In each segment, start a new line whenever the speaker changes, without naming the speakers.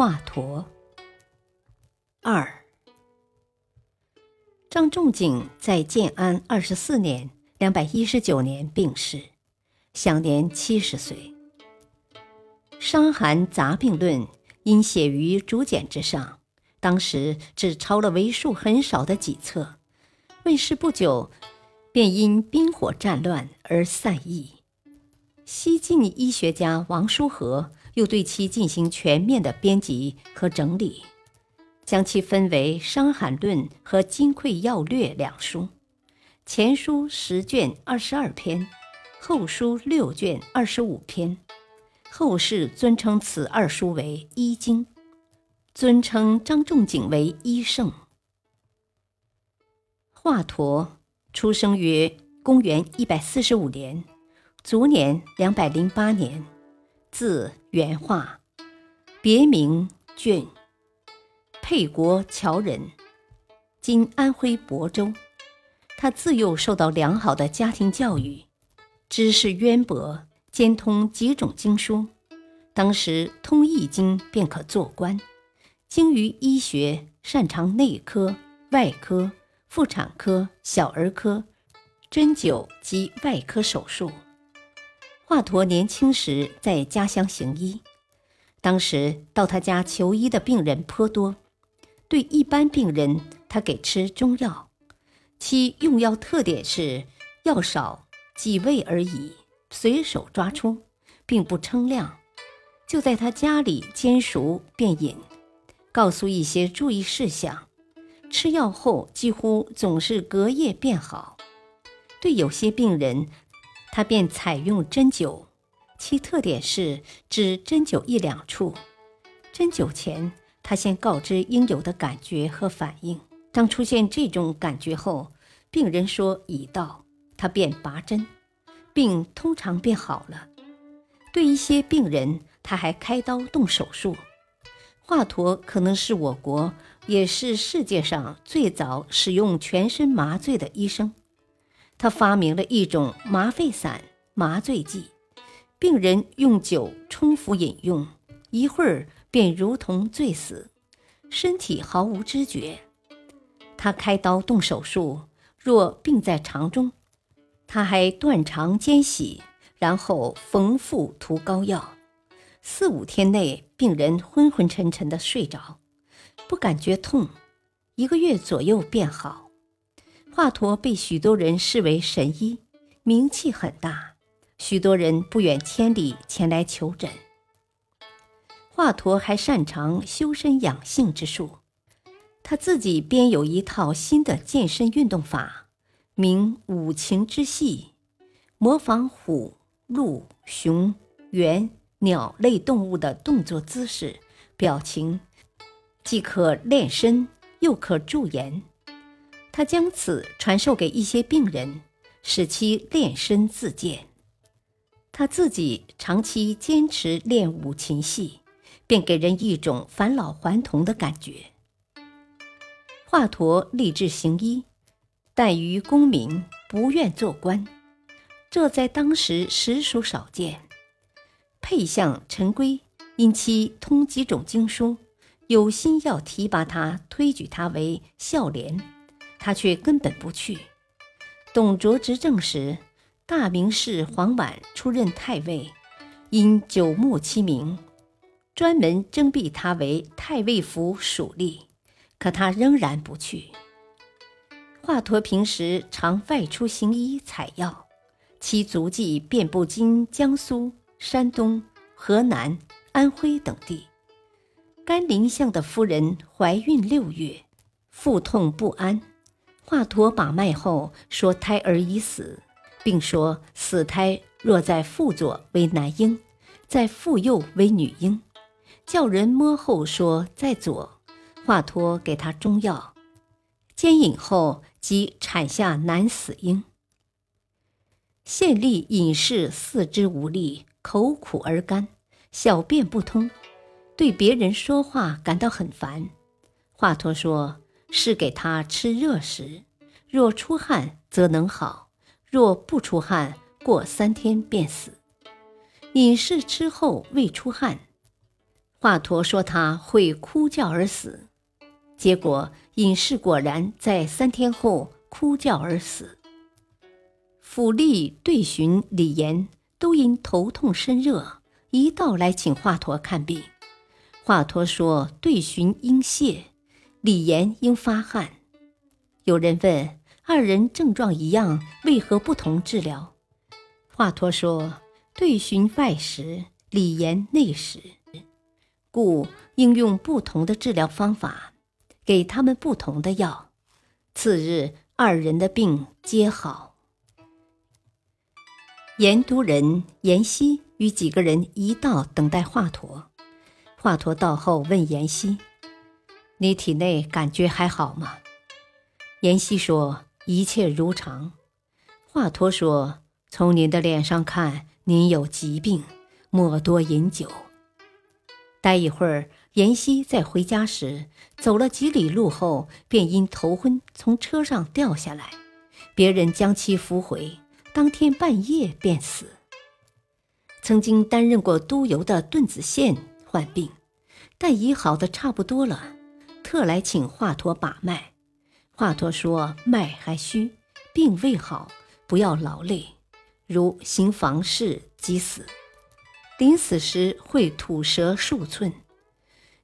华佗二，张仲景在建安二十四年（两百一十九年）病逝，享年七十岁。《伤寒杂病论》因写于竹简之上，当时只抄了为数很少的几册，问世不久，便因兵火战乱而散佚。西晋医学家王叔和。又对其进行全面的编辑和整理，将其分为《伤寒论》和《金匮要略》两书。前书十卷二十二篇，后书六卷二十五篇。后世尊称此二书为医经，尊称张仲景为医圣。华佗出生于公元一百四十五年，卒年两百零八年。字元化，别名俊，沛国谯人，今安徽亳州。他自幼受到良好的家庭教育，知识渊博，兼通几种经书。当时通易经便可做官，精于医学，擅长内科、外科、妇产科、小儿科、针灸及外科手术。华佗年轻时在家乡行医，当时到他家求医的病人颇多。对一般病人，他给吃中药，其用药特点是药少几味而已，随手抓出，并不称量，就在他家里煎熟便饮，告诉一些注意事项。吃药后几乎总是隔夜便好。对有些病人，他便采用针灸，其特点是只针灸一两处。针灸前，他先告知应有的感觉和反应。当出现这种感觉后，病人说已到，他便拔针，病通常便好了。对一些病人，他还开刀动手术。华佗可能是我国，也是世界上最早使用全身麻醉的医生。他发明了一种麻沸散麻醉剂，病人用酒冲服饮用，一会儿便如同醉死，身体毫无知觉。他开刀动手术，若病在肠中，他还断肠间洗，然后缝腹涂膏药，四五天内病人昏昏沉沉的睡着，不感觉痛，一个月左右便好。华佗被许多人视为神医，名气很大，许多人不远千里前来求诊。华佗还擅长修身养性之术，他自己编有一套新的健身运动法，名五禽之戏，模仿虎、鹿、熊、猿、鸟类动物的动作姿势、表情，既可练身，又可助颜。他将此传授给一些病人，使其练身自健。他自己长期坚持练五禽戏，便给人一种返老还童的感觉。华佗立志行医，但于功名，不愿做官，这在当时实属少见。沛相陈规因其通几种经书，有心要提拔他，推举他为孝廉。他却根本不去。董卓执政时，大名士黄婉出任太尉，因久慕其名，专门征辟他为太尉府属吏，可他仍然不去。华佗平时常外出行医采药，其足迹遍布今江苏、山东、河南、安徽等地。甘宁相的夫人怀孕六月，腹痛不安。华佗把脉后说胎儿已死，并说死胎若在腹左为男婴，在腹右为女婴，叫人摸后说在左，华佗给他中药，煎饮后即产下男死婴。县吏隐士四肢无力，口苦而干，小便不通，对别人说话感到很烦。华佗说：“是给他吃热食，若出汗则能好；若不出汗，过三天便死。”隐士吃后未出汗，华佗说他会哭叫而死，结果隐士果然在三天后哭叫而死。府吏对巡李严都因头痛身热，一道来请华佗看病。华佗说对巡应泻，李严应发汗。有人问二人症状一样，为何不同治疗？华佗说。对循外食，理言内食，故应用不同的治疗方法，给他们不同的药。次日，二人的病皆好。盐都人阎锡与几个人一道等待华佗。华佗到后问阎锡：“你体内感觉还好吗？”阎锡说：“一切如常。”华佗说：“从您的脸上看。”您有疾病，莫多饮酒。待一会儿，妍希在回家时，走了几里路后，便因头昏从车上掉下来，别人将其扶回，当天半夜便死。曾经担任过督邮的顿子宪患病，但已好的差不多了，特来请华佗把脉。华佗说脉还虚，病未好，不要劳累。如行房事即死，临死时会吐舌数寸。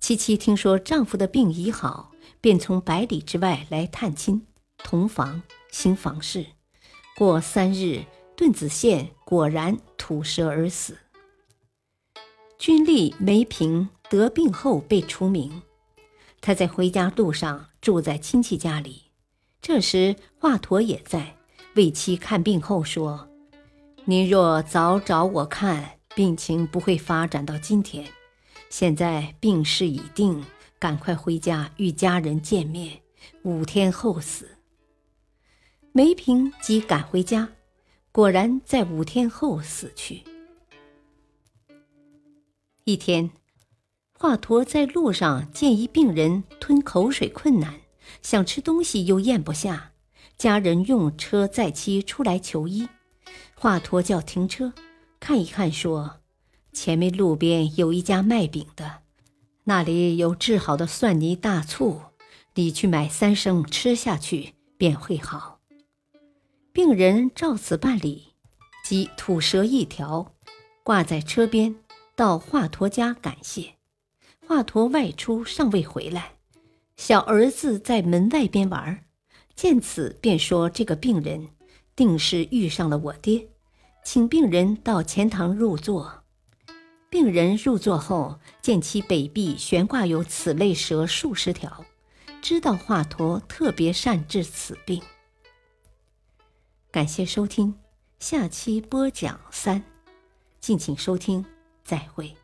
七七听说丈夫的病已好，便从百里之外来探亲，同房行房事。过三日，顿子宪果然吐舌而死。君立梅平得病后被除名，他在回家路上住在亲戚家里。这时华佗也在，为妻看病后说。您若早找我看，病情不会发展到今天。现在病势已定，赶快回家与家人见面。五天后死。梅平即赶回家，果然在五天后死去。一天，华佗在路上见一病人吞口水困难，想吃东西又咽不下，家人用车载妻出来求医。华佗叫停车，看一看，说：“前面路边有一家卖饼的，那里有治好的蒜泥大醋，你去买三升吃下去，便会好。”病人照此办理，即吐舌一条，挂在车边，到华佗家感谢。华佗外出尚未回来，小儿子在门外边玩，见此便说：“这个病人。”定是遇上了我爹，请病人到前堂入座。病人入座后，见其北壁悬挂有此类蛇数十条，知道华佗特别善治此病。感谢收听，下期播讲三，敬请收听，再会。